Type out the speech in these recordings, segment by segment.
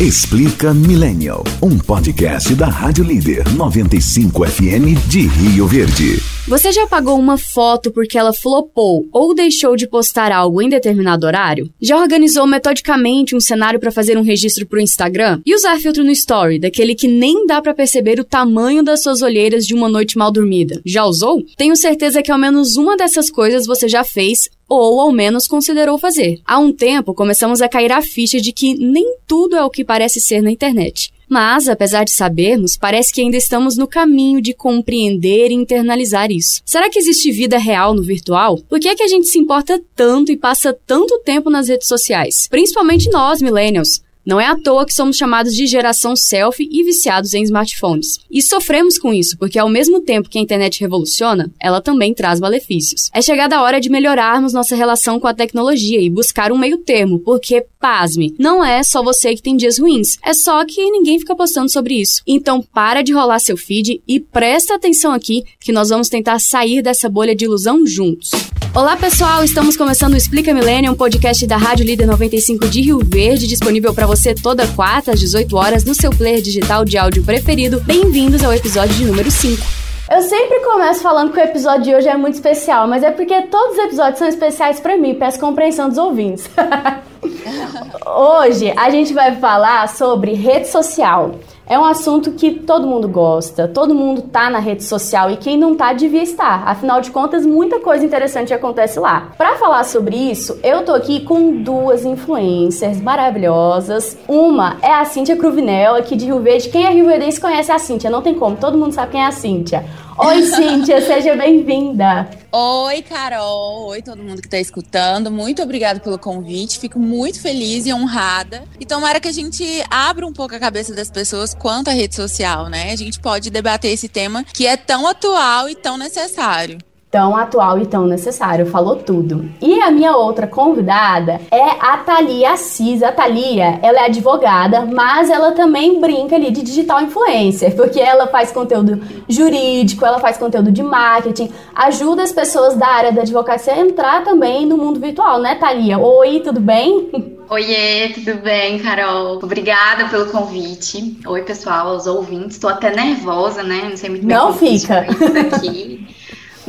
Explica Millennial, um podcast da Rádio Líder 95 FM de Rio Verde. Você já pagou uma foto porque ela flopou ou deixou de postar algo em determinado horário? Já organizou metodicamente um cenário para fazer um registro pro Instagram? E usar filtro no Story, daquele que nem dá para perceber o tamanho das suas olheiras de uma noite mal dormida? Já usou? Tenho certeza que ao menos uma dessas coisas você já fez ou ao menos considerou fazer. Há um tempo começamos a cair a ficha de que nem tudo é o que parece ser na internet. Mas, apesar de sabermos, parece que ainda estamos no caminho de compreender e internalizar isso. Será que existe vida real no virtual? Por que é que a gente se importa tanto e passa tanto tempo nas redes sociais? Principalmente nós, millennials. Não é à toa que somos chamados de geração selfie e viciados em smartphones. E sofremos com isso, porque ao mesmo tempo que a internet revoluciona, ela também traz malefícios. É chegada a hora de melhorarmos nossa relação com a tecnologia e buscar um meio termo, porque, pasme, não é só você que tem dias ruins, é só que ninguém fica postando sobre isso. Então para de rolar seu feed e presta atenção aqui que nós vamos tentar sair dessa bolha de ilusão juntos. Olá pessoal, estamos começando o Explica Millennium, um podcast da Rádio Líder 95 de Rio Verde, disponível para você toda quarta às 18 horas no seu player digital de áudio preferido. Bem-vindos ao episódio de número 5. Eu sempre começo falando que o episódio de hoje é muito especial, mas é porque todos os episódios são especiais para mim, peço compreensão dos ouvintes. hoje a gente vai falar sobre rede social. É um assunto que todo mundo gosta, todo mundo tá na rede social e quem não tá devia estar. Afinal de contas, muita coisa interessante acontece lá. Para falar sobre isso, eu tô aqui com duas influencers maravilhosas. Uma é a Cíntia Cruvinel, aqui de Rio Verde. Quem é Rio Verde conhece a Cíntia, não tem como, todo mundo sabe quem é a Cíntia. Oi, Cíntia, seja bem-vinda. Oi, Carol. Oi, todo mundo que está escutando. Muito obrigada pelo convite. Fico muito feliz e honrada. E tomara que a gente abra um pouco a cabeça das pessoas quanto à rede social, né? A gente pode debater esse tema que é tão atual e tão necessário tão atual e tão necessário, falou tudo. E a minha outra convidada é a Thalia Assis. A Thalia, ela é advogada, mas ela também brinca ali de digital influencer, porque ela faz conteúdo jurídico, ela faz conteúdo de marketing, ajuda as pessoas da área da advocacia a entrar também no mundo virtual, né, Thalia? Oi, tudo bem? Oiê, tudo bem, Carol? Obrigada pelo convite. Oi, pessoal, os ouvintes. Estou até nervosa, né? Não sei muito bem Não fica. aqui.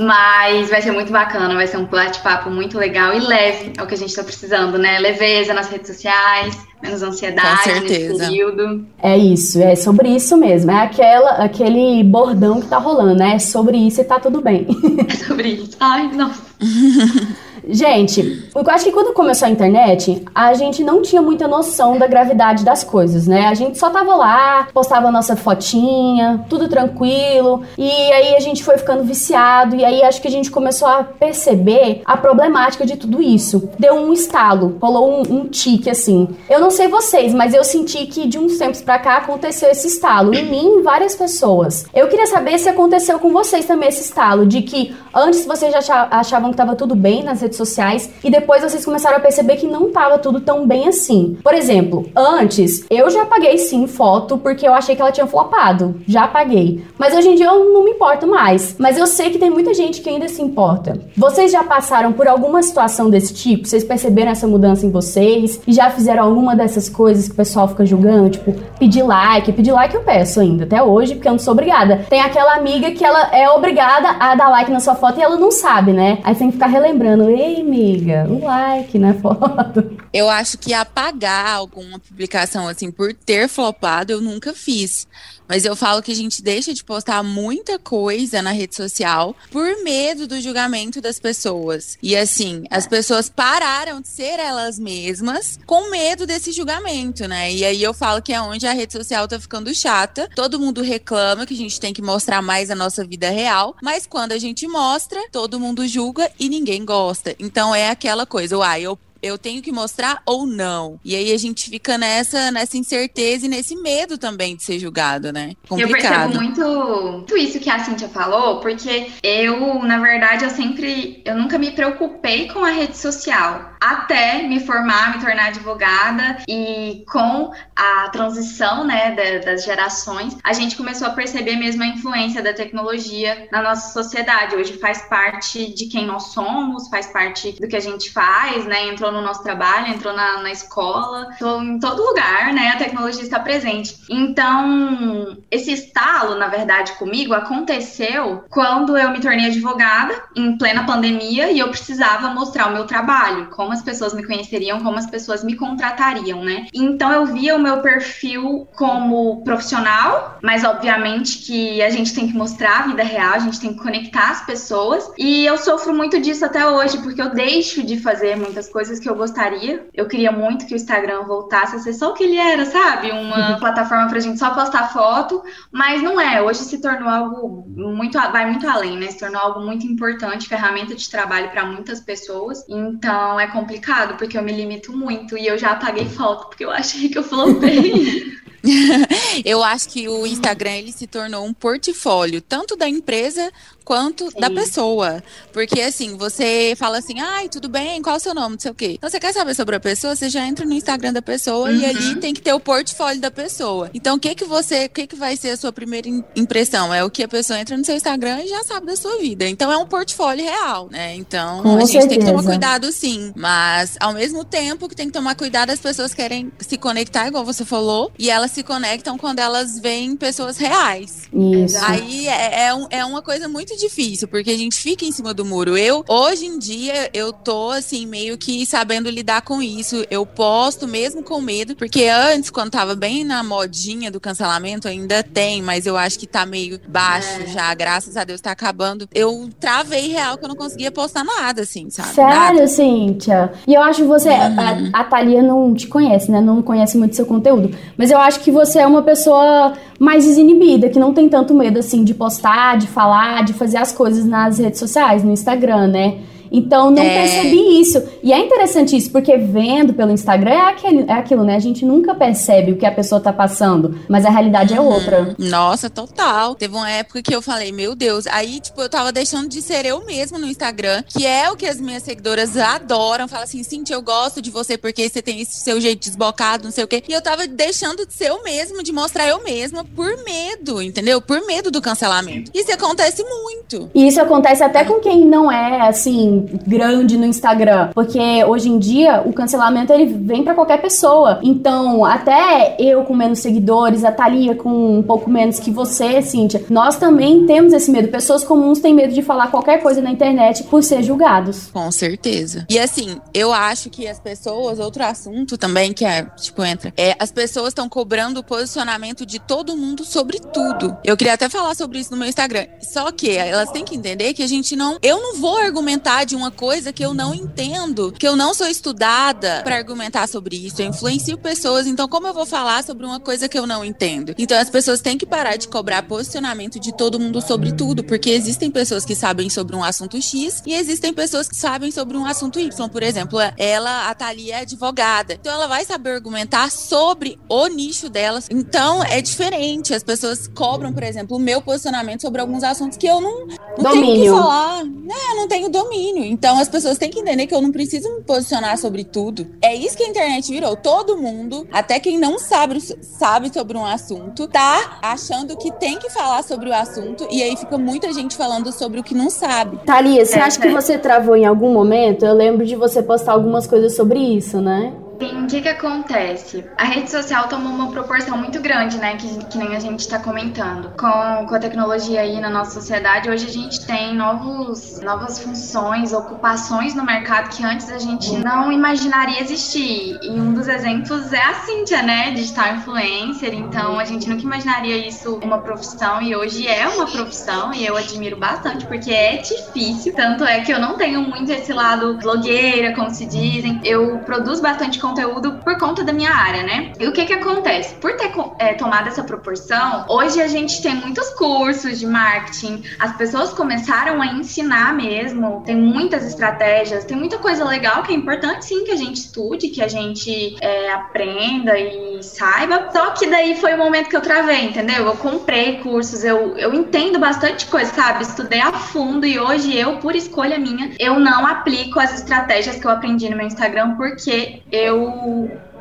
Mas vai ser muito bacana, vai ser um bate-papo muito legal e leve, é o que a gente está precisando, né? Leveza nas redes sociais, menos ansiedade nesse período. É isso, é sobre isso mesmo. É aquela, aquele bordão que tá rolando, né? É sobre isso e tá tudo bem. É sobre isso. Ai, nossa. Gente, eu acho que quando começou a internet, a gente não tinha muita noção da gravidade das coisas, né? A gente só tava lá, postava a nossa fotinha, tudo tranquilo, e aí a gente foi ficando viciado, e aí acho que a gente começou a perceber a problemática de tudo isso. Deu um estalo, rolou um, um tique assim. Eu não sei vocês, mas eu senti que de uns tempos pra cá aconteceu esse estalo em mim e várias pessoas. Eu queria saber se aconteceu com vocês também esse estalo, de que antes vocês já achavam que tava tudo bem nas redes sociais e depois vocês começaram a perceber que não tava tudo tão bem assim. Por exemplo, antes eu já apaguei sim foto porque eu achei que ela tinha flopado. Já apaguei. Mas hoje em dia eu não me importo mais. Mas eu sei que tem muita gente que ainda se importa. Vocês já passaram por alguma situação desse tipo? Vocês perceberam essa mudança em vocês? E já fizeram alguma dessas coisas que o pessoal fica julgando? Tipo, pedir like. Pedir like eu peço ainda, até hoje, porque eu não sou obrigada. Tem aquela amiga que ela é obrigada a dar like na sua foto e ela não sabe, né? Aí tem que ficar relembrando. Ei, amiga, um like na foto. Eu acho que apagar alguma publicação assim por ter flopado eu nunca fiz. Mas eu falo que a gente deixa de postar muita coisa na rede social por medo do julgamento das pessoas. E assim, as pessoas pararam de ser elas mesmas com medo desse julgamento, né? E aí eu falo que é onde a rede social tá ficando chata. Todo mundo reclama que a gente tem que mostrar mais a nossa vida real, mas quando a gente mostra, todo mundo julga e ninguém gosta. Então é aquela coisa, uai, eu eu tenho que mostrar ou não. E aí a gente fica nessa, nessa incerteza e nesse medo também de ser julgado, né? Complicado. Eu percebo muito, muito isso que a Cintia falou, porque eu, na verdade, eu sempre, eu nunca me preocupei com a rede social. até me formar, me tornar advogada e com a transição, né, das gerações, a gente começou a perceber mesmo a influência da tecnologia na nossa sociedade. Hoje faz parte de quem nós somos, faz parte do que a gente faz, né? Entrou no nosso trabalho, entrou na, na escola, em todo lugar, né? A tecnologia está presente. Então, esse estalo, na verdade, comigo aconteceu quando eu me tornei advogada em plena pandemia e eu precisava mostrar o meu trabalho, como as pessoas me conheceriam, como as pessoas me contratariam, né? Então eu via o meu perfil como profissional, mas obviamente que a gente tem que mostrar a vida real, a gente tem que conectar as pessoas. E eu sofro muito disso até hoje, porque eu deixo de fazer muitas coisas que eu gostaria. Eu queria muito que o Instagram voltasse a ser só o que ele era, sabe? Uma plataforma pra gente só postar foto, mas não é. Hoje se tornou algo muito, vai muito além, né? Se tornou algo muito importante, ferramenta de trabalho para muitas pessoas. Então é complicado, porque eu me limito muito e eu já apaguei foto, porque eu achei que eu flopei. eu acho que o Instagram ele se tornou um portfólio tanto da empresa quanto Sim. da pessoa. Porque assim, você fala assim, ai, tudo bem, qual é o seu nome? Não sei o quê. Então você quer saber sobre a pessoa, você já entra no Instagram da pessoa uhum. e ali uhum. tem que ter o portfólio da pessoa. Então, o que que você, o que que vai ser a sua primeira impressão? É o que a pessoa entra no seu Instagram e já sabe da sua vida. Então é um portfólio real, né? Então, Com a gente certeza. tem que tomar cuidado sim, mas ao mesmo tempo que tem que tomar cuidado, as pessoas querem se conectar, igual você falou, e elas se conectam quando elas veem pessoas reais. Isso. Aí é, é, é uma coisa muito difícil, porque a gente fica em cima do muro. Eu, hoje em dia, eu tô, assim, meio que sabendo lidar com isso. Eu posto mesmo com medo, porque antes, quando tava bem na modinha do cancelamento, ainda tem, mas eu acho que tá meio baixo é. já, graças a Deus tá acabando. Eu travei real que eu não conseguia postar nada, assim, sabe? Sério, nada. Cíntia? E eu acho que você, uhum. a, a Thalia não te conhece, né? Não conhece muito seu conteúdo, mas eu acho que você é uma pessoa mais desinibida, que não tem tanto medo, assim, de postar, de falar, de fazer as coisas nas redes sociais, no Instagram, né? Então não é... percebi isso. E é interessante isso, porque vendo pelo Instagram é, aquele, é aquilo, né? A gente nunca percebe o que a pessoa tá passando, mas a realidade é uhum. é outra. Nossa, total. Teve uma época que eu falei, meu Deus, aí, tipo, eu tava deixando de ser eu mesma no Instagram, que é o que as minhas seguidoras adoram. Fala assim, Cintia, eu gosto de você porque você tem esse seu jeito desbocado, não sei o quê. E eu tava deixando de ser eu mesma, de mostrar eu mesma por medo, entendeu? Por medo do cancelamento. Isso acontece muito. E isso acontece até com quem não é, assim, grande no Instagram, porque hoje em dia o cancelamento ele vem para qualquer pessoa. Então, até eu com menos seguidores, a Thalia com um pouco menos que você, Cíntia, nós também temos esse medo. Pessoas comuns têm medo de falar qualquer coisa na internet por ser julgados. Com certeza. E assim, eu acho que as pessoas, outro assunto também que é, tipo, entra, é as pessoas estão cobrando o posicionamento de todo mundo sobre tudo. Eu queria até falar sobre isso no meu Instagram. Só que elas têm que entender que a gente não, eu não vou argumentar de uma coisa que eu não entendo, que eu não sou estudada para argumentar sobre isso. Eu influencio pessoas, então como eu vou falar sobre uma coisa que eu não entendo? Então as pessoas têm que parar de cobrar posicionamento de todo mundo sobre tudo, porque existem pessoas que sabem sobre um assunto X e existem pessoas que sabem sobre um assunto Y. Por exemplo, ela, a Thalia é advogada, então ela vai saber argumentar sobre o nicho delas. Então é diferente. As pessoas cobram, por exemplo, o meu posicionamento sobre alguns assuntos que eu não, não tenho que falar. É, não tenho domínio. Então as pessoas têm que entender que eu não preciso me posicionar sobre tudo. É isso que a internet virou. Todo mundo, até quem não sabe, sabe sobre um assunto, tá achando que tem que falar sobre o assunto e aí fica muita gente falando sobre o que não sabe. Thalia, você é, acha é. que você travou em algum momento? Eu lembro de você postar algumas coisas sobre isso, né? Sim, o que que acontece? A rede social tomou uma proporção muito grande, né, que, que nem a gente está comentando. Com, com a tecnologia aí na nossa sociedade, hoje a gente tem novos, novas funções, ocupações no mercado que antes a gente não imaginaria existir. E um dos exemplos é a Cíntia, né, digital influencer. Então a gente nunca imaginaria isso uma profissão e hoje é uma profissão e eu admiro bastante porque é difícil. Tanto é que eu não tenho muito esse lado blogueira, como se dizem. Eu produzo bastante conteúdo conteúdo por conta da minha área, né? E o que que acontece? Por ter é, tomado essa proporção, hoje a gente tem muitos cursos de marketing, as pessoas começaram a ensinar mesmo, tem muitas estratégias, tem muita coisa legal que é importante sim que a gente estude, que a gente é, aprenda e saiba. Só que daí foi o momento que eu travei, entendeu? Eu comprei cursos, eu, eu entendo bastante coisa, sabe? Estudei a fundo e hoje eu, por escolha minha, eu não aplico as estratégias que eu aprendi no meu Instagram porque eu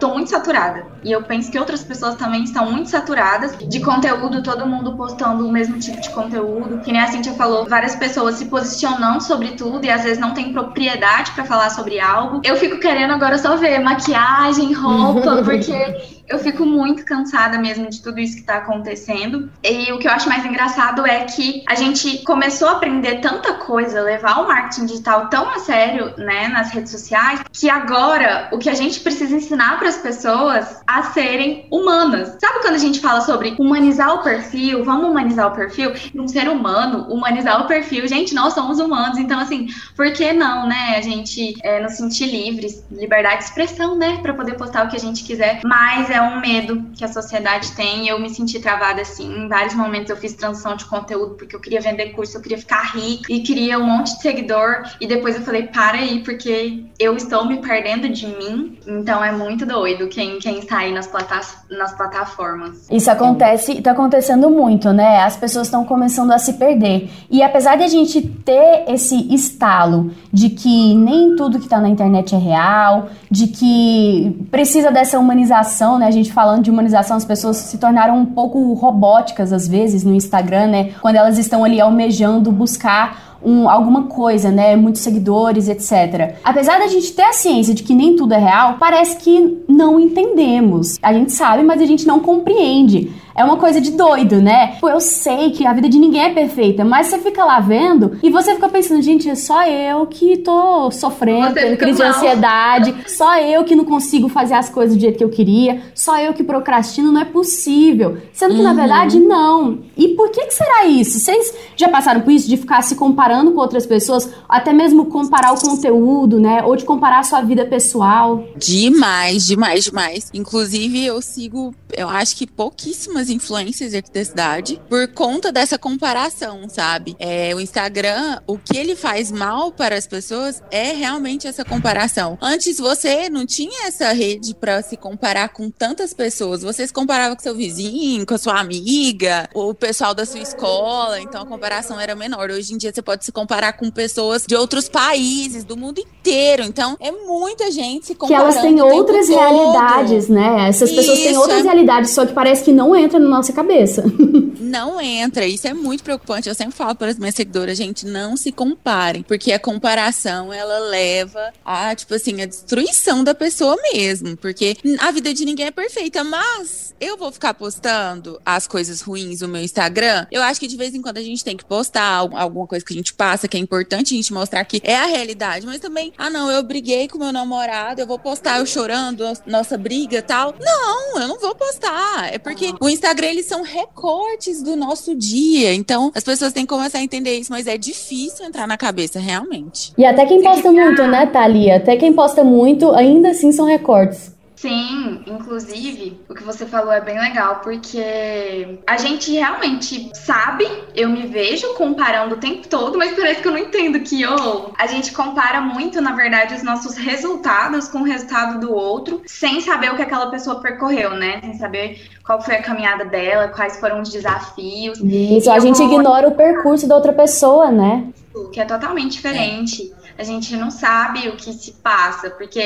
tô muito saturada. E eu penso que outras pessoas também estão muito saturadas de conteúdo, todo mundo postando o mesmo tipo de conteúdo. Que nem a Cintia falou, várias pessoas se posicionando sobre tudo e às vezes não tem propriedade para falar sobre algo. Eu fico querendo agora só ver maquiagem, roupa, porque eu fico muito cansada mesmo de tudo isso que tá acontecendo. E o que eu acho mais engraçado é que a gente começou a aprender tanta coisa, levar o marketing digital tão a sério, né, nas redes sociais, que agora o que a gente precisa ensinar para as pessoas a serem humanas. Sabe quando a gente fala sobre humanizar o perfil, vamos humanizar o perfil? Um ser humano, humanizar o perfil. Gente, nós somos humanos, então assim, por que não, né, a gente é, nos sentir livres, liberdade de expressão, né, para poder postar o que a gente quiser, mas é é um medo que a sociedade tem. Eu me senti travada assim. Em vários momentos eu fiz transição de conteúdo porque eu queria vender curso, eu queria ficar rica e queria um monte de seguidor. E depois eu falei, para aí, porque eu estou me perdendo de mim. Então é muito doido quem, quem está aí nas, plata nas plataformas. Isso acontece, está acontecendo muito, né? As pessoas estão começando a se perder. E apesar de a gente ter esse estalo de que nem tudo que está na internet é real, de que precisa dessa humanização, né? A gente falando de humanização, as pessoas se tornaram um pouco robóticas às vezes no Instagram, né? Quando elas estão ali almejando buscar um, alguma coisa, né? Muitos seguidores, etc. Apesar da gente ter a ciência de que nem tudo é real, parece que não entendemos. A gente sabe, mas a gente não compreende. É uma coisa de doido, né? Pô, eu sei que a vida de ninguém é perfeita, mas você fica lá vendo e você fica pensando, gente, é só eu que tô sofrendo, tendo crise de ansiedade, só eu que não consigo fazer as coisas do jeito que eu queria, só eu que procrastino, não é possível. Sendo que, uhum. na verdade, não. E por que, que será isso? Vocês já passaram por isso de ficar se comparando com outras pessoas, até mesmo comparar o conteúdo, né? Ou de comparar a sua vida pessoal? Demais, demais, demais. Inclusive, eu sigo, eu acho que pouquíssimas influências aqui da cidade por conta dessa comparação, sabe? É, o Instagram, o que ele faz mal para as pessoas é realmente essa comparação. Antes você não tinha essa rede para se comparar com tantas pessoas. Você se comparava com seu vizinho, com a sua amiga, o pessoal da sua escola, então a comparação era menor. Hoje em dia você pode se comparar com pessoas de outros países, do mundo inteiro. Então é muita gente se comparando. Que elas têm outras realidades, né? Essas pessoas Isso, têm outras é... realidades, só que parece que não entra na nossa cabeça. não entra. Isso é muito preocupante. Eu sempre falo para as minhas seguidoras, gente, não se comparem, porque a comparação ela leva a, tipo assim, a destruição da pessoa mesmo, porque a vida de ninguém é perfeita, mas eu vou ficar postando as coisas ruins no meu Instagram. Eu acho que de vez em quando a gente tem que postar alguma coisa que a gente passa, que é importante a gente mostrar que é a realidade, mas também, ah, não, eu briguei com meu namorado, eu vou postar eu chorando, nossa briga tal. Não, eu não vou postar. É porque o Instagram, eles são recortes do nosso dia. Então, as pessoas têm que começar a entender isso, mas é difícil entrar na cabeça, realmente. E até quem posta muito, né, Thalia? Até quem posta muito, ainda assim são recortes. Sim, inclusive, o que você falou é bem legal, porque a gente realmente sabe, eu me vejo comparando o tempo todo, mas parece que eu não entendo que oh, a gente compara muito, na verdade, os nossos resultados com o resultado do outro, sem saber o que aquela pessoa percorreu, né? Sem saber qual foi a caminhada dela, quais foram os desafios. Isso, a gente ignora o percurso da outra pessoa, né? Que é totalmente diferente. É a gente não sabe o que se passa, porque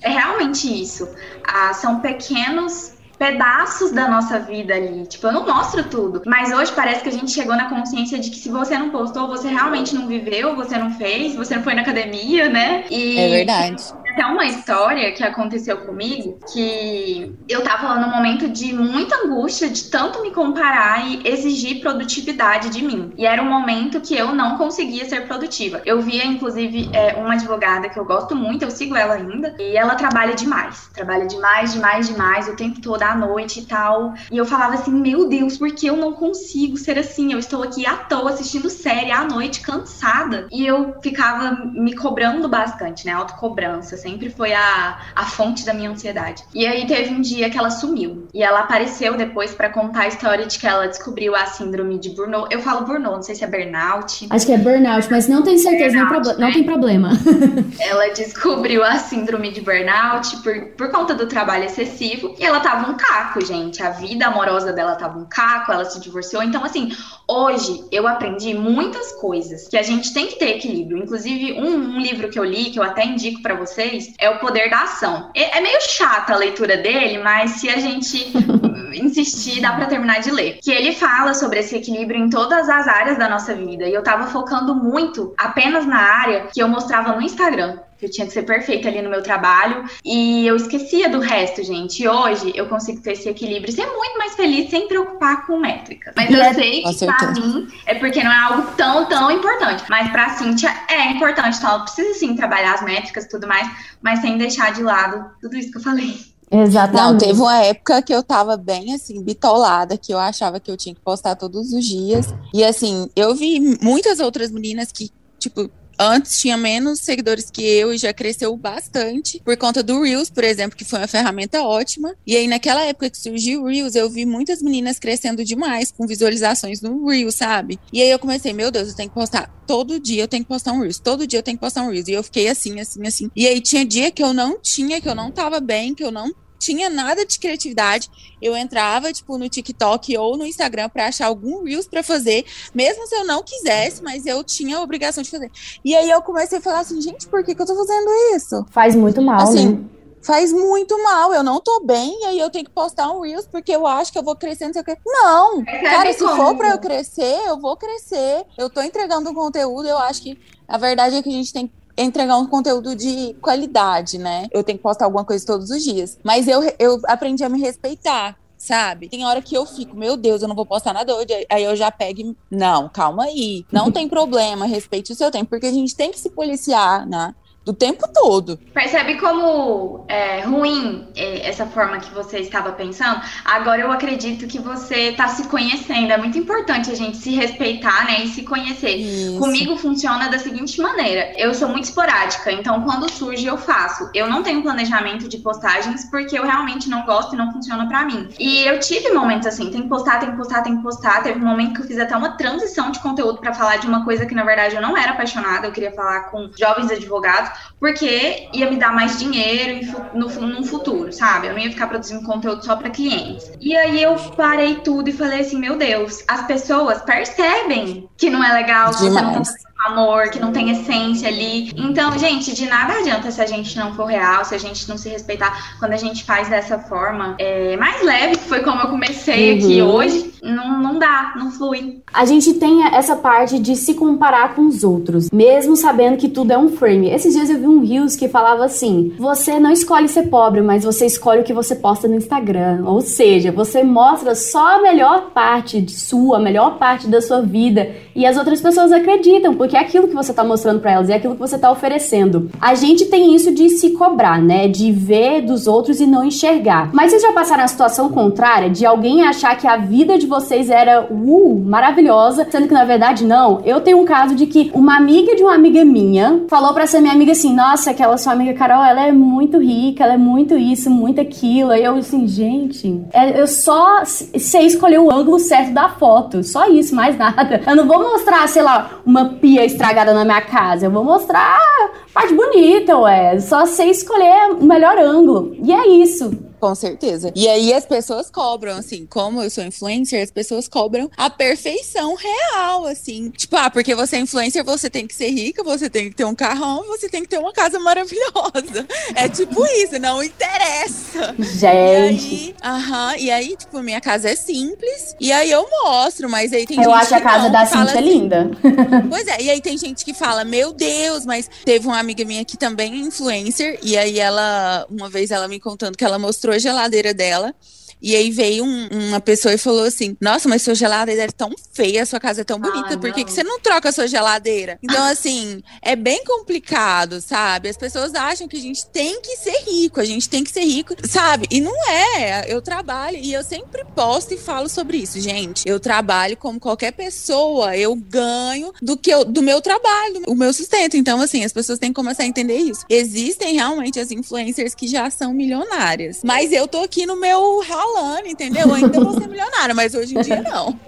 é realmente isso. Ah, são pequenos pedaços da nossa vida ali. Tipo, eu não mostro tudo. Mas hoje parece que a gente chegou na consciência de que se você não postou, você realmente não viveu, você não fez, você não foi na academia, né? E é verdade até uma história que aconteceu comigo que eu tava num momento de muita angústia de tanto me comparar e exigir produtividade de mim. E era um momento que eu não conseguia ser produtiva. Eu via, inclusive, é, uma advogada que eu gosto muito, eu sigo ela ainda, e ela trabalha demais. Trabalha demais, demais, demais, o tempo todo, à noite e tal. E eu falava assim, meu Deus, por que eu não consigo ser assim? Eu estou aqui à toa assistindo série à noite, cansada. E eu ficava me cobrando bastante, né? Autocobrança sempre foi a, a fonte da minha ansiedade. E aí teve um dia que ela sumiu. E ela apareceu depois para contar a história de que ela descobriu a síndrome de Burnout. Eu falo Burnout, não sei se é burnout. Acho que é burnout, mas não tenho certeza, burnout, não, né? não tem problema. ela descobriu a síndrome de burnout por, por conta do trabalho excessivo. E ela tava um caco, gente. A vida amorosa dela tava um caco, ela se divorciou. Então, assim, hoje eu aprendi muitas coisas que a gente tem que ter equilíbrio. Inclusive, um, um livro que eu li, que eu até indico para vocês, é O Poder da Ação. É, é meio chata a leitura dele, mas se a gente insistir, dá para terminar de ler. Que ele fala sobre esse equilíbrio em todas as áreas da nossa vida. E eu tava focando muito apenas na área que eu mostrava no Instagram que eu tinha que ser perfeita ali no meu trabalho e eu esquecia do resto, gente. E hoje eu consigo ter esse equilíbrio e ser muito mais feliz sem preocupar com métricas. Mas eu sei que pra mim é porque não é algo tão, tão importante. Mas pra Cintia é importante, então ela precisa sim trabalhar as métricas e tudo mais, mas sem deixar de lado tudo isso que eu falei. Exatamente. Não, teve uma época que eu tava bem assim, bitolada, que eu achava que eu tinha que postar todos os dias. E assim, eu vi muitas outras meninas que, tipo, Antes tinha menos seguidores que eu e já cresceu bastante por conta do Reels, por exemplo, que foi uma ferramenta ótima. E aí, naquela época que surgiu o Reels, eu vi muitas meninas crescendo demais com visualizações no Reels, sabe? E aí eu comecei, meu Deus, eu tenho que postar todo dia, eu tenho que postar um Reels, todo dia eu tenho que postar um Reels. E eu fiquei assim, assim, assim. E aí tinha dia que eu não tinha, que eu não tava bem, que eu não tinha nada de criatividade, eu entrava, tipo, no TikTok ou no Instagram para achar algum Reels para fazer, mesmo se eu não quisesse, mas eu tinha a obrigação de fazer. E aí eu comecei a falar assim, gente, por que, que eu tô fazendo isso? Faz muito mal, assim, né? Faz muito mal, eu não tô bem, e aí eu tenho que postar um Reels porque eu acho que eu vou crescer, não sei o que. Não! Cara, se for pra eu crescer, eu vou crescer. Eu tô entregando um conteúdo, eu acho que a verdade é que a gente tem que entregar um conteúdo de qualidade, né? Eu tenho que postar alguma coisa todos os dias. Mas eu, eu aprendi a me respeitar sabe? Tem hora que eu fico, meu Deus, eu não vou postar nada hoje. Aí eu já pego e. Não, calma aí. Não tem problema, respeite o seu tempo, porque a gente tem que se policiar, né? Do tempo todo. Percebe como é ruim é, essa forma que você estava pensando? Agora eu acredito que você está se conhecendo. É muito importante a gente se respeitar, né, e se conhecer. Isso. Comigo funciona da seguinte maneira: eu sou muito esporádica, então quando surge eu faço. Eu não tenho planejamento de postagens porque eu realmente não gosto e não funciona para mim. E eu tive momentos assim, tem que postar, tem que postar, tem que postar. Teve um momento que eu fiz até uma transição de conteúdo para falar de uma coisa que na verdade eu não era apaixonada. Eu queria falar com jovens advogados porque ia me dar mais dinheiro no, no futuro, sabe? Eu não ia ficar produzindo conteúdo só para clientes. E aí eu parei tudo e falei assim, meu Deus, as pessoas percebem que não é legal, você não tá amor, que não tem essência ali. Então, gente, de nada adianta se a gente não for real, se a gente não se respeitar. Quando a gente faz dessa forma é, mais leve, que foi como eu comecei uhum. aqui hoje, não, não dá, não flui. A gente tem essa parte de se comparar com os outros, mesmo sabendo que tudo é um frame. Esses dias eu vi um Rios que falava assim: você não escolhe ser pobre, mas você escolhe o que você posta no Instagram. Ou seja, você mostra só a melhor parte de sua, a melhor parte da sua vida. E as outras pessoas acreditam, porque é aquilo que você tá mostrando para elas, é aquilo que você tá oferecendo. A gente tem isso de se cobrar, né? De ver dos outros e não enxergar. Mas vocês já passaram a situação contrária de alguém achar que a vida de vocês era uh, maravilhosa, sendo que na verdade não? Eu tenho um caso de que uma amiga de uma amiga minha falou para essa minha amiga assim: "Nossa, aquela sua amiga Carol, ela é muito rica, ela é muito isso, muito aquilo". Aí eu assim, gente, é, eu só sei escolher o ângulo certo da foto, só isso, mais nada. Eu não vou mostrar, sei lá, uma pia estragada na minha casa. Eu vou mostrar a parte bonita, ué. Só sei escolher o melhor ângulo. E é isso. Com certeza. E aí as pessoas cobram, assim, como eu sou influencer, as pessoas cobram a perfeição real, assim. Tipo, ah, porque você é influencer, você tem que ser rica, você tem que ter um carrão, você tem que ter uma casa maravilhosa. É tipo isso, não interessa. Gente. Aham, e, uh -huh, e aí, tipo, minha casa é simples, e aí eu mostro, mas aí tem eu gente Eu acho a casa da Cintia assim, linda. Pois é, e aí tem gente que fala, meu Deus, mas teve uma amiga minha que também é influencer, e aí ela, uma vez ela me contando que ela mostrou mostrou a geladeira dela. E aí veio um, uma pessoa e falou assim: Nossa, mas sua geladeira é tão feia, sua casa é tão bonita, ah, por que, que você não troca a sua geladeira? Então, assim, é bem complicado, sabe? As pessoas acham que a gente tem que ser rico, a gente tem que ser rico, sabe? E não é. Eu trabalho e eu sempre posto e falo sobre isso, gente. Eu trabalho como qualquer pessoa, eu ganho do que eu, do meu trabalho, o meu sustento. Então, assim, as pessoas têm que começar a entender isso. Existem realmente as influencers que já são milionárias, mas eu tô aqui no meu ralando, entendeu? Eu ainda vou ser milionária, mas hoje em dia não.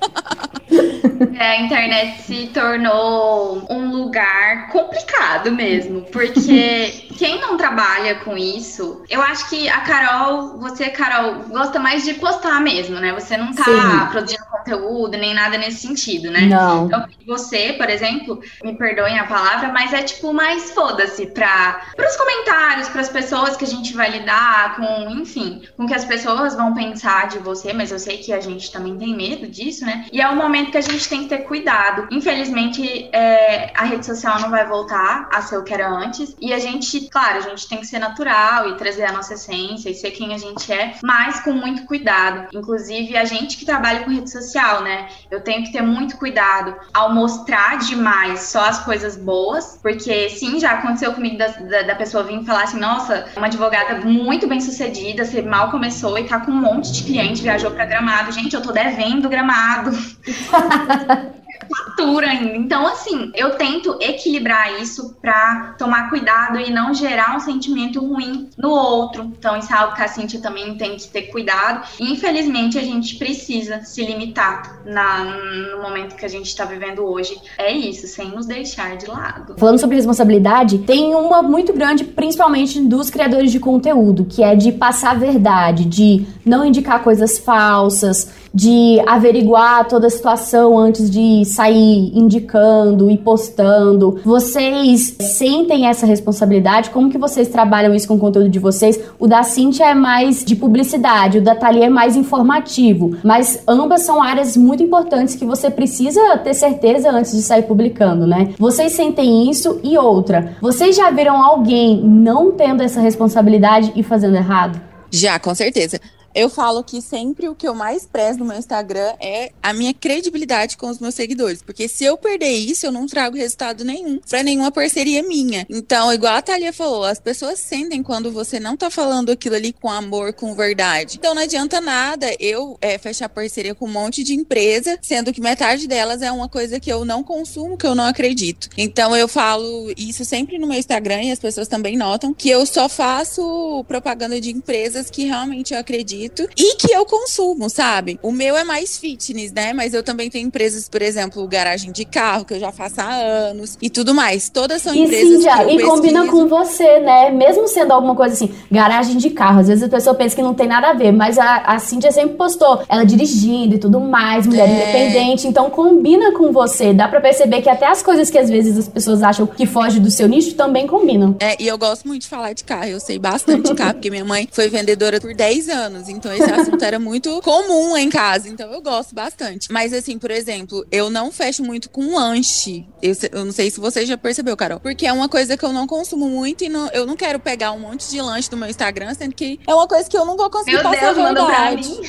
É, a internet se tornou um lugar complicado mesmo, porque quem não trabalha com isso, eu acho que a Carol, você, Carol, gosta mais de postar mesmo, né? Você não tá Sim. produzindo conteúdo nem nada nesse sentido, né? Não. Então, você, por exemplo, me perdoem a palavra, mas é tipo mais foda-se para os comentários, para as pessoas que a gente vai lidar com, enfim, com que as pessoas vão pensar de você, mas eu sei que a gente também tem medo disso, né? E é um momento que a gente tem que ter cuidado. Infelizmente, é, a rede social não vai voltar a ser o que era antes, e a gente, claro, a gente tem que ser natural e trazer a nossa essência e ser quem a gente é, mas com muito cuidado. Inclusive, a gente que trabalha com rede social social, né? Eu tenho que ter muito cuidado ao mostrar demais só as coisas boas, porque sim, já aconteceu comigo da, da, da pessoa vir falar assim: nossa, uma advogada muito bem sucedida, você mal começou e tá com um monte de cliente, viajou para gramado. Gente, eu tô devendo gramado. fatura ainda. Então, assim, eu tento equilibrar isso para tomar cuidado e não gerar um sentimento ruim no outro. Então, isso é algo que a Cintia também tem que ter cuidado. E, infelizmente, a gente precisa se limitar na, no momento que a gente está vivendo hoje. É isso, sem nos deixar de lado. Falando sobre responsabilidade, tem uma muito grande, principalmente dos criadores de conteúdo, que é de passar a verdade, de não indicar coisas falsas, de averiguar toda a situação antes de sair indicando e postando. Vocês sentem essa responsabilidade? Como que vocês trabalham isso com o conteúdo de vocês? O da Cintia é mais de publicidade, o da Thalia é mais informativo, mas ambas são áreas muito importantes que você precisa ter certeza antes de sair publicando, né? Vocês sentem isso e outra, vocês já viram alguém não tendo essa responsabilidade e fazendo errado? Já, com certeza. Eu falo que sempre o que eu mais prezo no meu Instagram é a minha credibilidade com os meus seguidores. Porque se eu perder isso, eu não trago resultado nenhum para nenhuma parceria minha. Então, igual a Thalia falou, as pessoas sentem quando você não tá falando aquilo ali com amor, com verdade. Então, não adianta nada eu é, fechar parceria com um monte de empresa, sendo que metade delas é uma coisa que eu não consumo, que eu não acredito. Então, eu falo isso sempre no meu Instagram e as pessoas também notam que eu só faço propaganda de empresas que realmente eu acredito acredito e que eu consumo, sabe? O meu é mais fitness, né? Mas eu também tenho empresas, por exemplo, garagem de carro, que eu já faço há anos e tudo mais. Todas são e empresas sim, já, que eu E pesquiso. combina com você, né? Mesmo sendo alguma coisa assim, garagem de carro. Às vezes a pessoa pensa que não tem nada a ver, mas a, a Cintia sempre postou ela dirigindo e tudo mais, mulher é. independente. Então combina com você. Dá pra perceber que até as coisas que às vezes as pessoas acham que foge do seu nicho também combinam. É, e eu gosto muito de falar de carro. Eu sei bastante de carro, porque minha mãe foi vendedora por 10 anos. Então esse assunto era muito comum em casa, então eu gosto bastante. Mas assim, por exemplo, eu não fecho muito com lanche. Eu, eu não sei se você já percebeu, Carol. Porque é uma coisa que eu não consumo muito e não, eu não quero pegar um monte de lanche do meu Instagram, sendo que é uma coisa que eu não vou conseguir meu passar Deus, a verdade.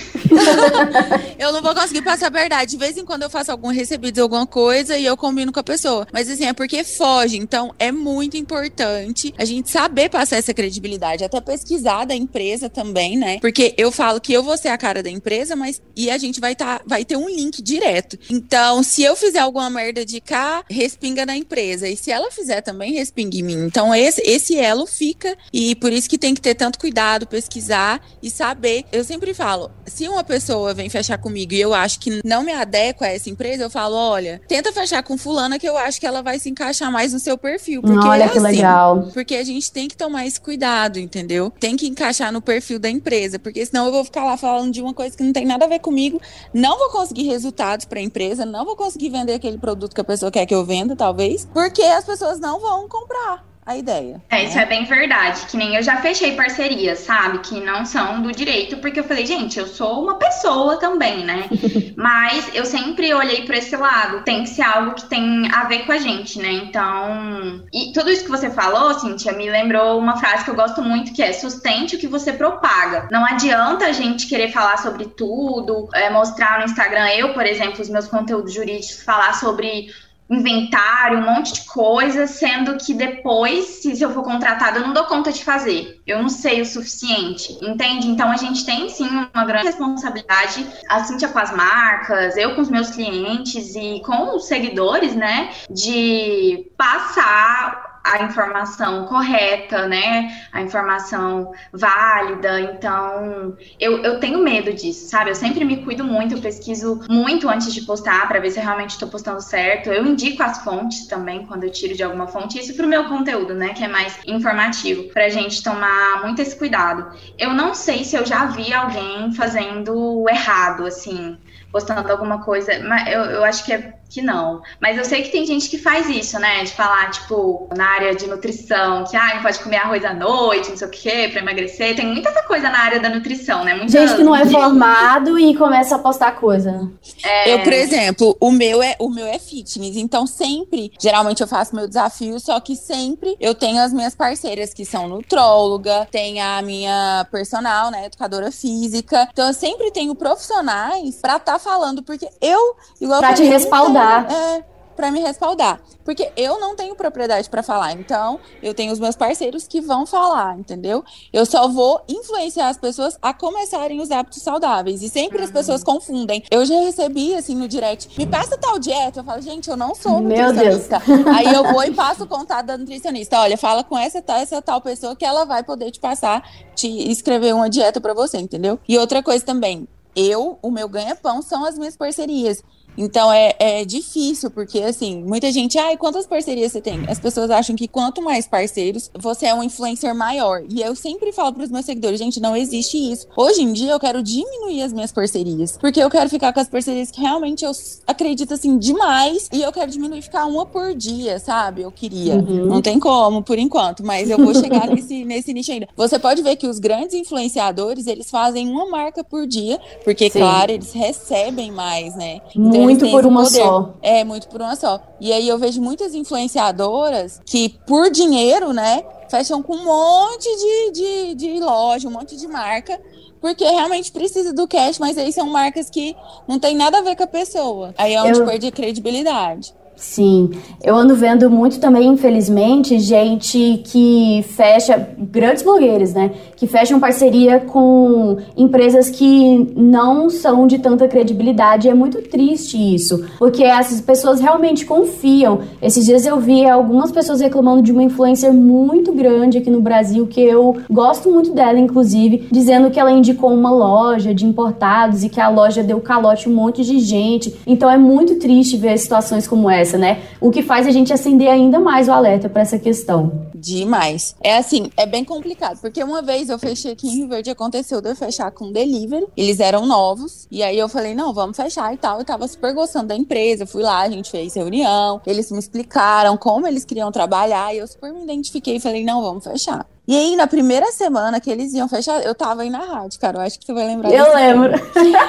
eu não vou conseguir passar a verdade. De vez em quando eu faço algum recebido alguma coisa e eu combino com a pessoa. Mas assim, é porque foge. Então é muito importante a gente saber passar essa credibilidade. Até pesquisar da empresa também, né? Porque eu falo que eu vou ser a cara da empresa, mas e a gente vai tá, vai ter um link direto. Então, se eu fizer alguma merda de cá, respinga na empresa. E se ela fizer também, respinga em mim. Então, esse, esse elo fica. E por isso que tem que ter tanto cuidado, pesquisar e saber. Eu sempre falo, se uma pessoa vem fechar comigo e eu acho que não me adequa a essa empresa, eu falo, olha, tenta fechar com fulana que eu acho que ela vai se encaixar mais no seu perfil. Porque olha é que assim, legal. Porque a gente tem que tomar esse cuidado, entendeu? Tem que encaixar no perfil da empresa, porque senão eu vou ficar lá falando de uma coisa que não tem nada a ver comigo, não vou conseguir resultados para a empresa, não vou conseguir vender aquele produto que a pessoa quer que eu venda, talvez, porque as pessoas não vão comprar a ideia. É, né? isso é bem verdade. Que nem eu já fechei parcerias, sabe? Que não são do direito, porque eu falei, gente, eu sou uma pessoa também, né? Mas eu sempre olhei para esse lado. Tem que ser algo que tem a ver com a gente, né? Então. E tudo isso que você falou, Cintia, me lembrou uma frase que eu gosto muito, que é sustente o que você propaga. Não adianta a gente querer falar sobre tudo, é, mostrar no Instagram, eu, por exemplo, os meus conteúdos jurídicos, falar sobre inventário, um monte de coisa, sendo que depois, se eu for contratada, eu não dou conta de fazer. Eu não sei o suficiente, entende? Então a gente tem sim uma grande responsabilidade, a Cintia com as marcas, eu com os meus clientes e com os seguidores, né, de passar a informação correta, né? A informação válida. Então, eu, eu tenho medo disso, sabe? Eu sempre me cuido muito, eu pesquiso muito antes de postar para ver se eu realmente estou postando certo. Eu indico as fontes também quando eu tiro de alguma fonte, isso para o meu conteúdo, né? Que é mais informativo, para a gente tomar muito esse cuidado. Eu não sei se eu já vi alguém fazendo errado, assim postando alguma coisa, mas eu, eu acho que é que não. Mas eu sei que tem gente que faz isso, né? De falar, tipo, na área de nutrição, que ah, não pode comer arroz à noite, não sei o quê, pra emagrecer. Tem muita essa coisa na área da nutrição, né? Muita gente que não é formado e começa a postar coisa. É... Eu, por exemplo, o meu é o meu é fitness, então sempre, geralmente eu faço meu desafio, só que sempre eu tenho as minhas parceiras que são nutróloga, tem a minha personal, né, educadora física. Então eu sempre tenho profissionais para estar tá falando, porque eu igual pra te respaldar respaldar. É, para me respaldar. Porque eu não tenho propriedade para falar. Então, eu tenho os meus parceiros que vão falar, entendeu? Eu só vou influenciar as pessoas a começarem os hábitos saudáveis. E sempre as pessoas confundem. Eu já recebi, assim, no direct, me passa tal dieta. Eu falo, gente, eu não sou nutricionista. Aí eu vou e passo o contato da nutricionista. Olha, fala com essa tal, essa tal pessoa que ela vai poder te passar, te escrever uma dieta para você, entendeu? E outra coisa também, eu, o meu ganha-pão são as minhas parcerias. Então é, é difícil, porque assim, muita gente, ai, quantas parcerias você tem? As pessoas acham que quanto mais parceiros, você é um influencer maior. E eu sempre falo para os meus seguidores, gente, não existe isso. Hoje em dia eu quero diminuir as minhas parcerias, porque eu quero ficar com as parcerias que realmente eu acredito assim demais e eu quero diminuir ficar uma por dia, sabe? Eu queria. Uhum. Não tem como por enquanto, mas eu vou chegar nesse nesse nicho ainda. Você pode ver que os grandes influenciadores, eles fazem uma marca por dia, porque Sim. claro, eles recebem mais, né? Então, muito por uma poder. só. É, muito por uma só. E aí eu vejo muitas influenciadoras que, por dinheiro, né, fecham com um monte de, de, de loja, um monte de marca, porque realmente precisa do cash, mas aí são marcas que não tem nada a ver com a pessoa. Aí é onde eu... perde a credibilidade. Sim, eu ando vendo muito também, infelizmente, gente que fecha, grandes blogueiros, né? Que fecham parceria com empresas que não são de tanta credibilidade. É muito triste isso, porque essas pessoas realmente confiam. Esses dias eu vi algumas pessoas reclamando de uma influencer muito grande aqui no Brasil, que eu gosto muito dela, inclusive, dizendo que ela indicou uma loja de importados e que a loja deu calote um monte de gente. Então é muito triste ver situações como essa né? O que faz a gente acender ainda mais o alerta para essa questão. Demais. É assim, é bem complicado, porque uma vez eu fechei aqui em Rio Verde, aconteceu de eu fechar com delivery, eles eram novos, e aí eu falei, não, vamos fechar e tal. Eu tava super gostando da empresa, fui lá, a gente fez reunião, eles me explicaram como eles queriam trabalhar, e eu super me identifiquei e falei, não, vamos fechar. E aí, na primeira semana que eles iam fechar, eu tava aí na rádio, cara. Eu acho que você vai lembrar. Eu lembro.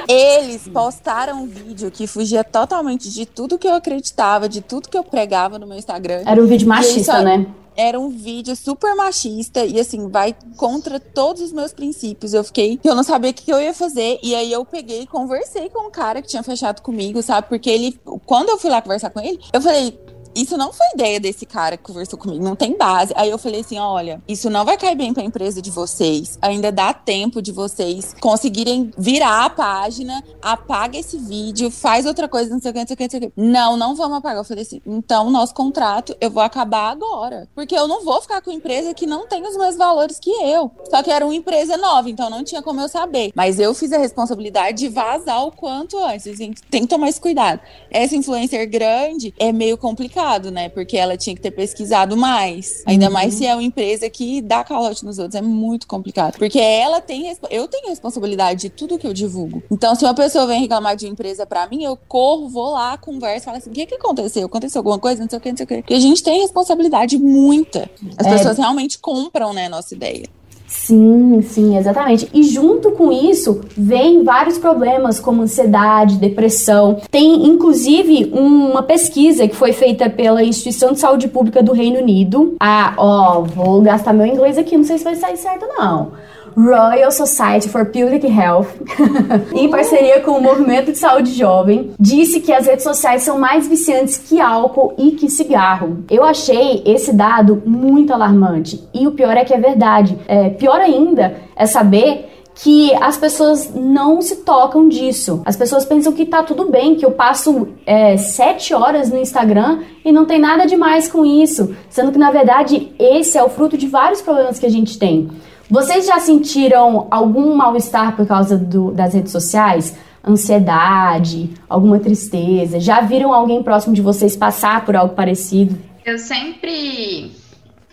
Eles postaram um vídeo que fugia totalmente de tudo que eu acreditava, de tudo que eu pregava no meu Instagram. Era um vídeo machista, só... né? era um vídeo super machista e assim, vai contra todos os meus princípios. Eu fiquei, eu não sabia o que eu ia fazer. E aí eu peguei e conversei com o cara que tinha fechado comigo, sabe? Porque ele, quando eu fui lá conversar com ele, eu falei, isso não foi ideia desse cara que conversou comigo, não tem base. Aí eu falei assim: olha, isso não vai cair bem pra empresa de vocês. Ainda dá tempo de vocês conseguirem virar a página, apaga esse vídeo, faz outra coisa, não sei o que, não sei o que, não sei o que. Não, não vamos apagar. Eu falei assim: então, nosso contrato eu vou acabar agora. Porque eu não vou ficar com empresa que não tem os meus valores que eu. Só que era uma empresa nova, então não tinha como eu saber. Mas eu fiz a responsabilidade de vazar o quanto antes. Assim, tem que tomar esse cuidado. Essa influencer grande é meio complicado complicado, né? Porque ela tinha que ter pesquisado mais. Ainda Uhum. mais se é uma empresa que dá calote nos outros. É muito complicado. Porque ela tem. Eu tenho responsabilidade de tudo que eu divulgo. Então, se uma pessoa vem reclamar de uma empresa pra mim, eu corro, vou lá, converso, falo assim: o que, que aconteceu? Aconteceu alguma coisa? Não sei o que, não sei o que. Porque a gente tem responsabilidade muita. As É. pessoas realmente compram, né, a nossa ideia. Sim, sim, exatamente. E junto com isso, vem vários problemas como ansiedade, depressão. Tem inclusive uma pesquisa que foi feita pela Instituição de Saúde Pública do Reino Unido. Ah, ó, vou gastar meu inglês aqui, não sei se vai sair certo não. Royal Society for Public Health, em parceria com o Movimento de Saúde Jovem, disse que as redes sociais são mais viciantes que álcool e que cigarro. Eu achei esse dado muito alarmante. E o pior é que é verdade. É, pior ainda é saber que as pessoas não se tocam disso. As pessoas pensam que tá tudo bem, que eu passo é, sete horas no Instagram e não tem nada demais com isso. Sendo que, na verdade, esse é o fruto de vários problemas que a gente tem. Vocês já sentiram algum mal-estar por causa do- das redes sociais? Ansiedade, alguma tristeza? Já viram alguém próximo de vocês passar por algo parecido? Eu sempre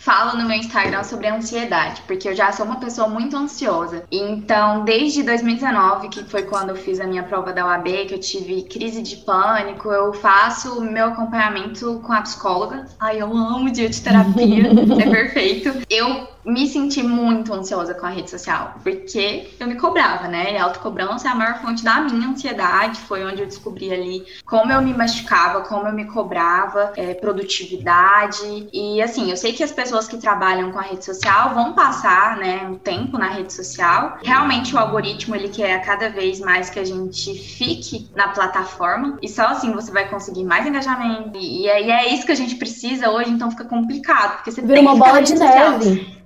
falo no meu Instagram sobre ansiedade, porque eu já sou uma pessoa muito ansiosa. Então, desde 2019, que foi quando eu fiz a minha prova da UAB, que eu tive crise de pânico, eu faço meu acompanhamento com a psicóloga. Ai, eu amo dia de terapia, é perfeito. Eu me senti muito ansiosa com a rede social, porque eu me cobrava, né? E a autocobrança é a maior fonte da minha ansiedade. Foi onde eu descobri ali como eu me machucava, como eu me cobrava, é, produtividade. E assim, eu sei que as pessoas que trabalham com a rede social vão passar, né, um tempo na rede social. Realmente o algoritmo ele quer cada vez mais que a gente fique na plataforma. E só assim você vai conseguir mais engajamento. E, e é, e é isso que a gente precisa hoje, então fica complicado, porque você Vira tem uma bola de rede social.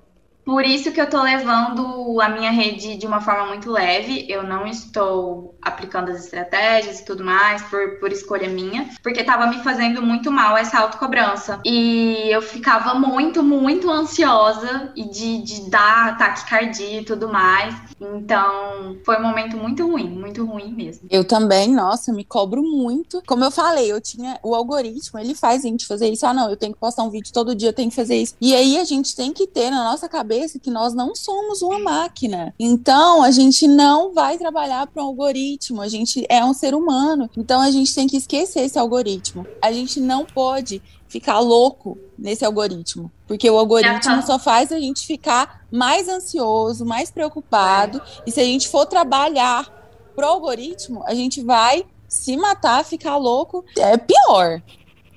Por isso que eu tô levando a minha rede de uma forma muito leve. Eu não estou aplicando as estratégias e tudo mais por, por escolha minha, porque tava me fazendo muito mal essa autocobrança. E eu ficava muito, muito ansiosa e de, de dar taquicardia e tudo mais. Então, foi um momento muito ruim, muito ruim mesmo. Eu também, nossa, me cobro muito. Como eu falei, eu tinha o algoritmo, ele faz a gente fazer isso. Ah, não, eu tenho que postar um vídeo todo dia, eu tenho que fazer isso. E aí a gente tem que ter na nossa cabeça que nós não somos uma máquina. Então, a gente não vai trabalhar para um algoritmo, a gente é um ser humano. Então, a gente tem que esquecer esse algoritmo. A gente não pode ficar louco nesse algoritmo, porque o algoritmo Aham. só faz a gente ficar mais ansioso, mais preocupado. E se a gente for trabalhar pro algoritmo, a gente vai se matar, ficar louco. É pior.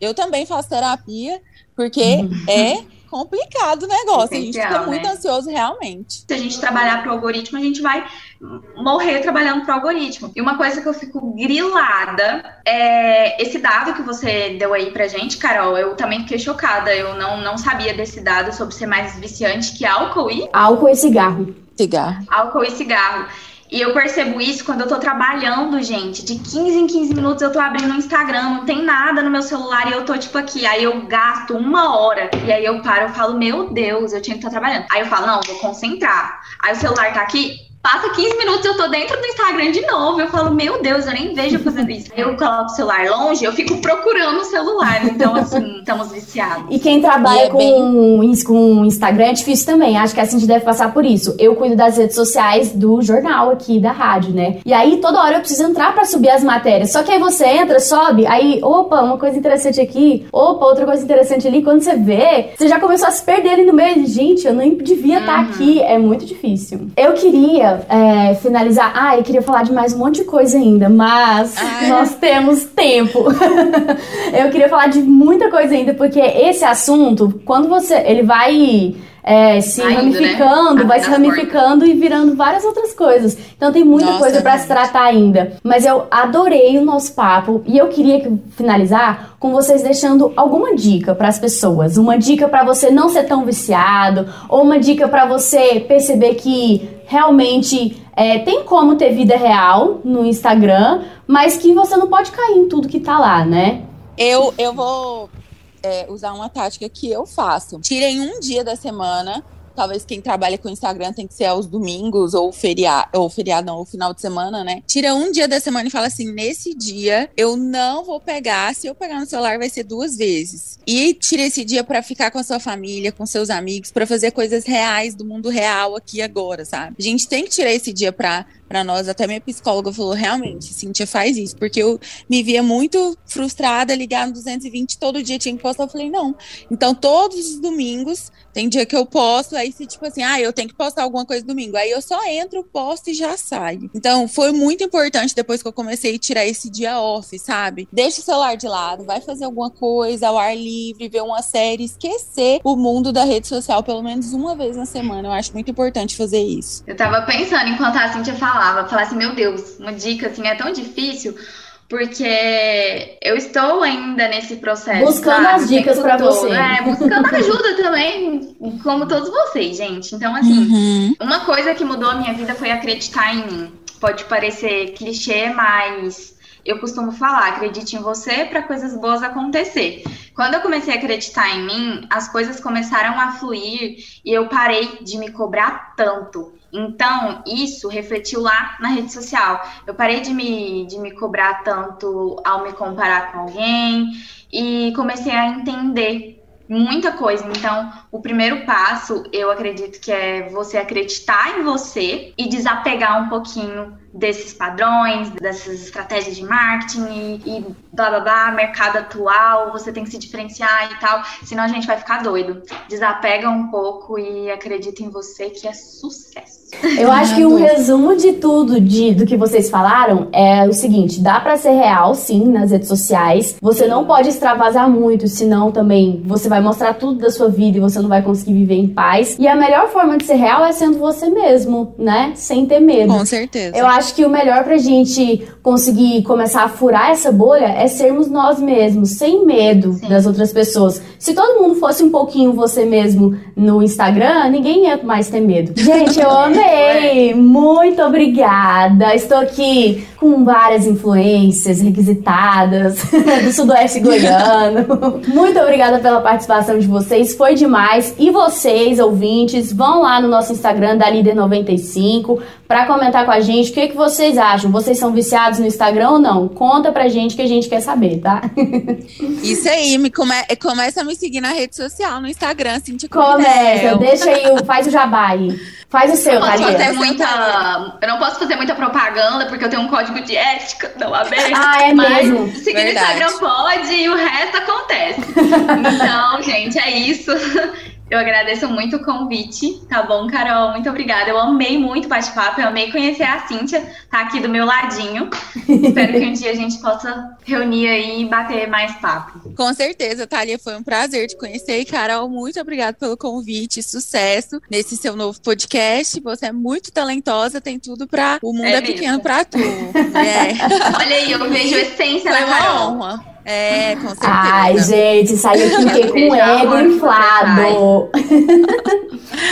Eu também faço terapia, porque é complicado o negócio. A gente fica Essencial, muito né? ansioso realmente. Se a gente trabalhar pro algoritmo, a gente vai morrer trabalhando pro algoritmo. E uma coisa que eu fico grilada é esse dado que você deu aí pra gente, Carol. Eu também fiquei chocada. Eu não, não sabia desse dado sobre ser mais viciante que álcool e Álcool e cigarro. Cigarro. álcool e cigarro. E eu percebo isso quando eu tô trabalhando, gente. De 15 em 15 minutos eu tô abrindo o Instagram, não tem nada no meu celular e eu tô tipo aqui. Aí eu gasto uma hora. E aí eu paro, eu falo, meu Deus, eu tinha que estar trabalhando. Aí eu falo, não, vou concentrar. Aí o celular tá aqui, passa 15 minutos, eu tô dentro do Instagram de novo. Eu falo, meu Deus, eu nem vejo eu fazendo isso. Aí eu coloco o celular longe, eu fico procurando o celular. Então, assim, estamos viciados. E quem trabalha E é com, ins- com Instagram é difícil também. Acho que a gente deve passar por isso. Eu cuido das redes sociais do jornal aqui, da rádio, né? E aí toda hora eu preciso entrar pra subir as matérias. Só que aí você entra, sobe, aí, opa, uma coisa interessante aqui, opa, outra coisa interessante ali. Quando você vê, você já começou a se perder ali no meio. Gente, eu nem devia estar aqui. É muito difícil. Eu queria é, finalizar. Ah, eu queria falar de mais um monte de coisa ainda, mas Ai. nós temos tempo. eu queria falar de muita coisa ainda, porque esse assunto, quando você. Ele vai. É, se Vai né? ramificando, vai Abre se as ramificando e virando várias outras coisas. Então tem muita Nossa, coisa pra se tratar ainda. Mas eu adorei o nosso papo e eu queria que- finalizar com vocês deixando alguma dica pras pessoas. Uma dica pra você não ser tão viciado, ou uma dica pra você perceber que realmente é, tem como ter vida real no Instagram, mas que você não pode cair em tudo que tá lá, né? Eu, eu vou é, usar uma tática que eu faço. Tirem um dia da semana talvez quem trabalha com Instagram tem que ser aos domingos ou feriado, ou feriado não, ou final de semana, né? Tira um dia da semana e fala assim: nesse dia eu não vou pegar, se eu pegar no celular vai ser duas vezes. E tira esse dia para ficar com a sua família, com seus amigos, para fazer coisas reais do mundo real aqui agora, sabe? A gente tem que tirar esse dia pra para nós. Até minha psicóloga falou: realmente, Cintia faz isso, porque eu me via muito frustrada, ligar no 220 todo dia tinha que postar. Eu falei: não. Então, todos os domingos, tem dia que eu posto, aí se tipo assim, ah, eu tenho que postar alguma coisa domingo. Aí eu só entro, posto e já saio. Então, foi muito importante depois que eu comecei a tirar esse dia off, sabe? Deixa o celular de lado, vai fazer alguma coisa ao ar livre, ver uma série, esquecer o mundo da rede social pelo menos uma vez na semana. Eu acho muito importante fazer isso. Eu tava pensando enquanto a Cintia falava falava, falava assim, meu Deus, uma dica assim é tão difícil, porque eu estou ainda nesse processo. Buscando sabe? as dicas para você. É, buscando ajuda também, como todos vocês, gente. Então, assim, uhum. uma coisa que mudou a minha vida foi acreditar em mim. Pode parecer clichê, mas eu costumo falar, acredite em você para coisas boas acontecer. Quando eu comecei a acreditar em mim, as coisas começaram a fluir e eu parei de me cobrar tanto. Então, isso refletiu lá na rede social. Eu parei de me, de me cobrar tanto ao me comparar com alguém e comecei a entender muita coisa. Então, o primeiro passo, eu acredito que é você acreditar em você e desapegar um pouquinho desses padrões, dessas estratégias de marketing e, e blá blá blá, mercado atual, você tem que se diferenciar e tal, senão a gente vai ficar doido. Desapega um pouco e acredita em você que é sucesso. Eu acho que um resumo de tudo de, do que vocês falaram é o seguinte: dá para ser real, sim, nas redes sociais. Você não pode extravasar muito, senão também você vai mostrar tudo da sua vida e você não vai conseguir viver em paz. E a melhor forma de ser real é sendo você mesmo, né? Sem ter medo. Com certeza. Eu acho que o melhor pra gente conseguir começar a furar essa bolha é sermos nós mesmos, sem medo sim. das outras pessoas. Se todo mundo fosse um pouquinho você mesmo no Instagram, ninguém ia mais ter medo. Gente, eu amei! Muito obrigada! Estou aqui com várias influências requisitadas do Sudoeste Goiano. Muito obrigada pela participação de vocês, foi demais. E vocês, ouvintes, vão lá no nosso Instagram da Líder95 para comentar com a gente o que, que vocês acham. Vocês são viciados no Instagram ou não? Conta pra gente que a gente quer saber, tá? Isso aí, me come, começa a me seguir na rede social, no Instagram, Cintia Começa, deixa aí, faz o jabá aí. Faz o seu, Thalia. Fazer muita, eu não posso fazer muita propaganda, porque eu tenho um código de ética não aberto. Ah, é mas mesmo? Seguir no Instagram pode e o resto acontece. então, gente, é isso. Eu agradeço muito o convite, tá bom, Carol? Muito obrigada. Eu amei muito o bate-papo, eu amei conhecer a Cíntia, tá aqui do meu ladinho. Espero que um dia a gente possa reunir aí e bater mais papo. Com certeza, Thalia, foi um prazer te conhecer. E, Carol, muito obrigada pelo convite, sucesso nesse seu novo podcast. Você é muito talentosa, tem tudo pra. O mundo é, é pequeno pra tu. É. Olha aí, eu vejo a essência foi da Carol. Honra. É, com certeza. Ai, gente, saí aqui com o ego inflado.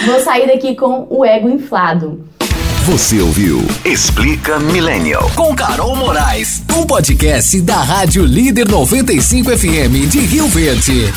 Vou sair daqui com o ego inflado. Você ouviu Explica Millennial. Com Carol Moraes. Um podcast da Rádio Líder 95 FM de Rio Verde.